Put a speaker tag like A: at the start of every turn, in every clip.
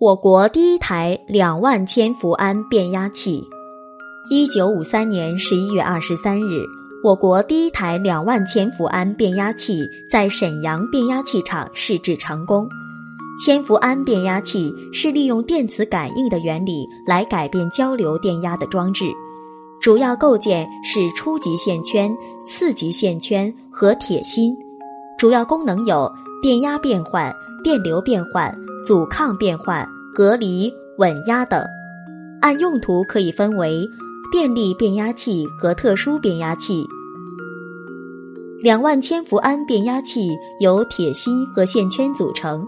A: 我国第一台两万千伏安变压器。一九五三年十一月二十三日，我国第一台两万千伏安变压器在沈阳变压器厂试制成功。千伏安变压器是利用电磁感应的原理来改变交流电压的装置，主要构件是初级线圈、次级线圈和铁芯，主要功能有电压变换、电流变换。阻抗变换、隔离、稳压等，按用途可以分为电力变压器和特殊变压器。两万千伏安变压器由铁芯和线圈组成，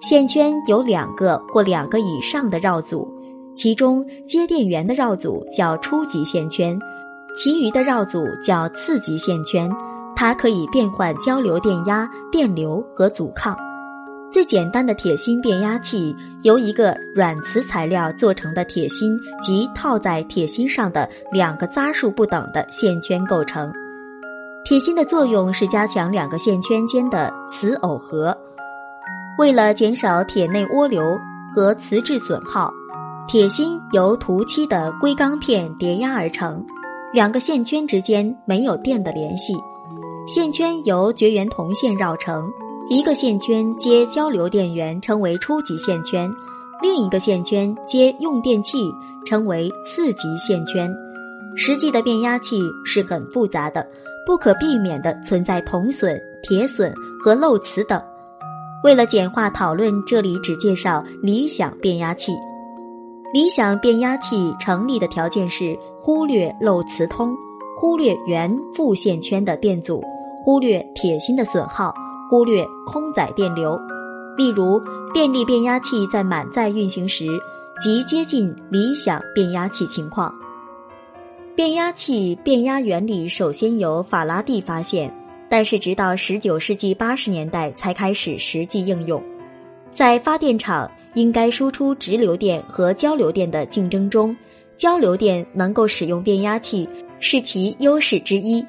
A: 线圈有两个或两个以上的绕组，其中接电源的绕组叫初级线圈，其余的绕组叫次级线圈。它可以变换交流电压、电流和阻抗。最简单的铁芯变压器由一个软磁材料做成的铁芯及套在铁芯上的两个匝数不等的线圈构成。铁芯的作用是加强两个线圈间的磁耦合。为了减少铁内涡流和磁质损耗，铁芯由涂漆的硅钢片叠压而成，两个线圈之间没有电的联系，线圈由绝缘铜线绕成。一个线圈接交流电源称为初级线圈，另一个线圈接用电器称为次级线圈。实际的变压器是很复杂的，不可避免的存在铜损、铁损和漏磁等。为了简化讨论，这里只介绍理想变压器。理想变压器成立的条件是忽略漏磁通，忽略原副线圈的电阻，忽略铁芯的损耗。忽略空载电流，例如电力变压器在满载运行时，即接近理想变压器情况。变压器变压原理首先由法拉第发现，但是直到十九世纪八十年代才开始实际应用。在发电厂应该输出直流电和交流电的竞争中，交流电能够使用变压器是其优势之一。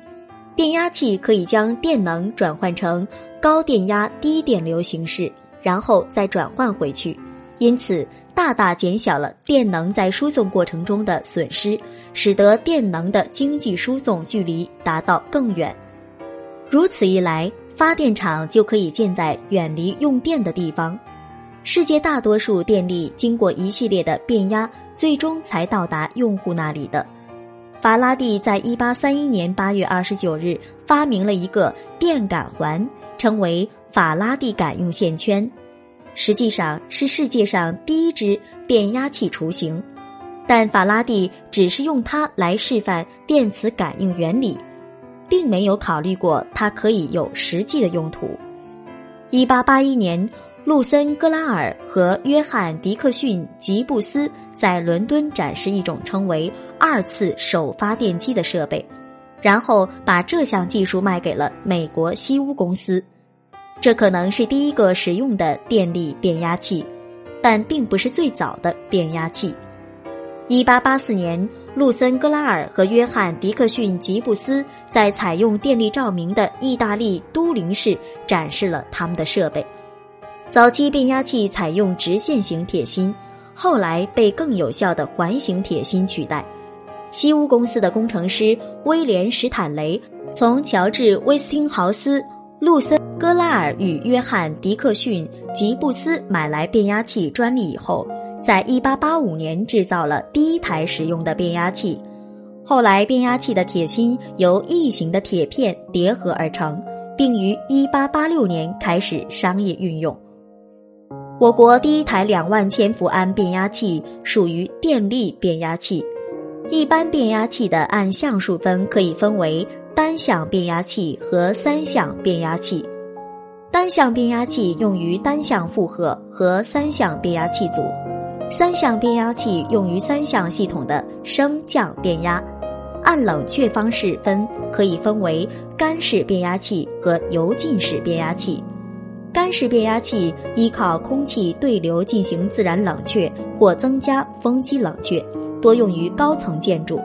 A: 变压器可以将电能转换成。高电压低电流形式，然后再转换回去，因此大大减小了电能在输送过程中的损失，使得电能的经济输送距离达到更远。如此一来，发电厂就可以建在远离用电的地方。世界大多数电力经过一系列的变压，最终才到达用户那里的。法拉第在一八三一年八月二十九日发明了一个电感环。称为法拉第感应线圈，实际上是世界上第一支变压器雏形，但法拉第只是用它来示范电磁感应原理，并没有考虑过它可以有实际的用途。一八八一年，路森格拉尔和约翰迪克逊吉布斯在伦敦展示一种称为二次手发电机的设备，然后把这项技术卖给了美国西屋公司。这可能是第一个使用的电力变压器，但并不是最早的变压器。一八八四年，路森格拉尔和约翰迪克逊吉布斯在采用电力照明的意大利都灵市展示了他们的设备。早期变压器采用直线型铁芯，后来被更有效的环形铁芯取代。西屋公司的工程师威廉史坦雷从乔治威斯汀豪斯。路森戈拉尔与约翰迪克逊吉布斯买来变压器专利以后，在一八八五年制造了第一台使用的变压器。后来，变压器的铁芯由异形的铁片叠合而成，并于一八八六年开始商业运用。我国第一台两万千伏安变压器属于电力变压器。一般变压器的按项数分，可以分为。单向变压器和三向变压器，单向变压器用于单向负荷和三向变压器组，三向变压器用于三向系统的升降电压。按冷却方式分，可以分为干式变压器和油浸式变压器。干式变压器依靠空气对流进行自然冷却或增加风机冷却，多用于高层建筑。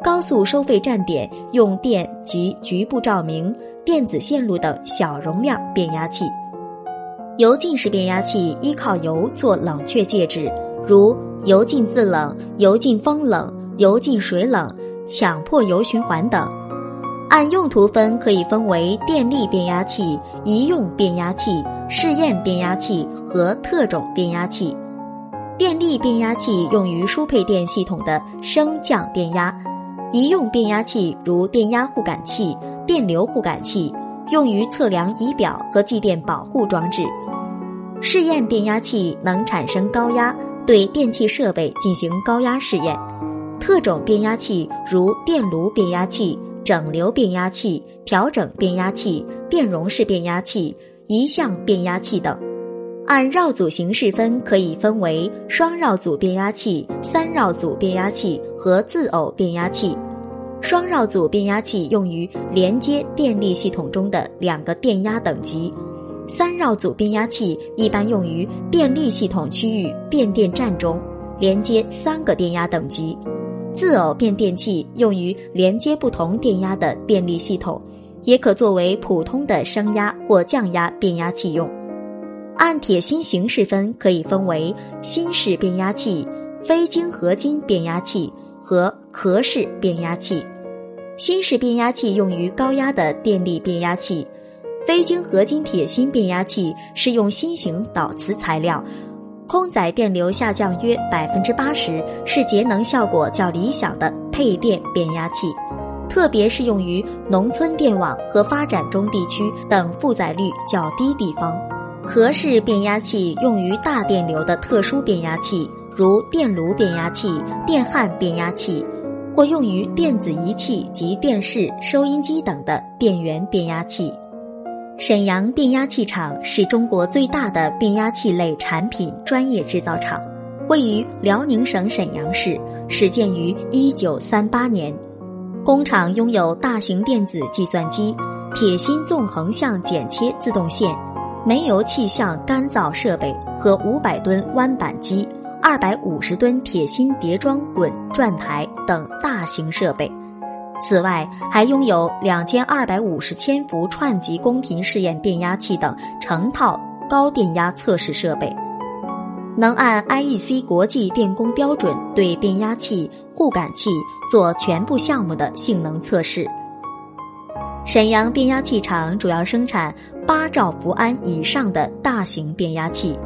A: 高速收费站点用电及局部照明、电子线路等小容量变压器。油浸式变压器依靠油做冷却介质，如油浸自冷、油浸风冷、油浸水冷、强迫油循环等。按用途分，可以分为电力变压器、医用变压器、试验变压器和特种变压器。电力变压器用于输配电系统的升降电压，医用变压器如电压互感器、电流互感器，用于测量仪表和继电保护装置。试验变压器能产生高压，对电器设备进行高压试验。特种变压器如电炉变压器。整流变压器、调整变压器、电容式变压器、一项变压器等，按绕组形式分，可以分为双绕组变压器、三绕组变压器和自耦变压器。双绕组变压器用于连接电力系统中的两个电压等级，三绕组变压器一般用于电力系统区域变电站中，连接三个电压等级。自耦变电器用于连接不同电压的电力系统，也可作为普通的升压或降压变压器用。按铁芯形式分，可以分为芯式变压器、非晶合金变压器和壳式变压器。新式变压器用于高压的电力变压器，非晶合金铁芯变压器是用新型导磁材料。空载电流下降约百分之八十，是节能效果较理想的配电变压器，特别适用于农村电网和发展中地区等负载率较低地方。合式变压器用于大电流的特殊变压器，如电炉变压器、电焊变压器，或用于电子仪器及电视、收音机等的电源变压器。沈阳变压器厂是中国最大的变压器类产品专业制造厂，位于辽宁省沈阳市，始建于一九三八年。工厂拥有大型电子计算机、铁芯纵横向剪切自动线、煤油气象干燥设备和五百吨弯板机、二百五十吨铁芯叠装滚转台等大型设备。此外，还拥有两千二百五十千伏串级公频试验变压器等成套高电压测试设备，能按 IEC 国际电工标准对变压器、互感器做全部项目的性能测试。沈阳变压器厂主要生产八兆伏安以上的大型变压器、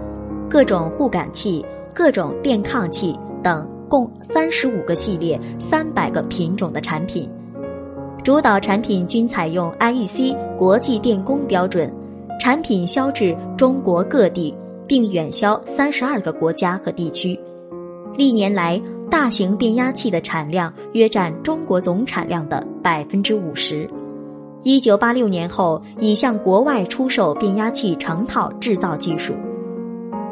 A: 各种互感器、各种电抗器等，共三十五个系列、三百个品种的产品。主导产品均采用 IEC 国际电工标准，产品销至中国各地，并远销三十二个国家和地区。历年来，大型变压器的产量约占中国总产量的百分之五十。一九八六年后，已向国外出售变压器成套制造技术。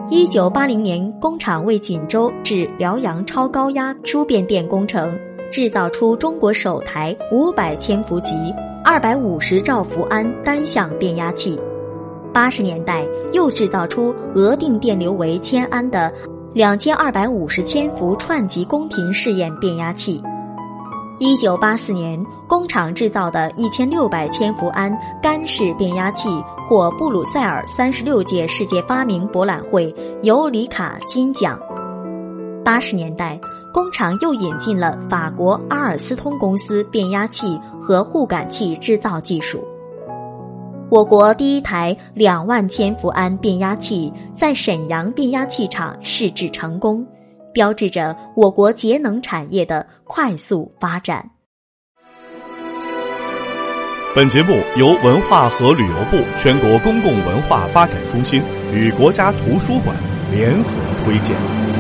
A: 一九八零年，工厂为锦州至辽阳超高压输变电工程。制造出中国首台五百千伏级、二百五十兆伏安单向变压器。八十年代又制造出额定电流为千安的两千二百五十千伏串级公频试验变压器。一九八四年，工厂制造的一千六百千伏安干式变压器获布鲁塞尔三十六届世界发明博览会尤里卡金奖。八十年代。工厂又引进了法国阿尔斯通公司变压器和互感器制造技术。我国第一台两万千伏安变压器在沈阳变压器厂试制成功，标志着我国节能产业的快速发展。
B: 本节目由文化和旅游部全国公共文化发展中心与国家图书馆联合推荐。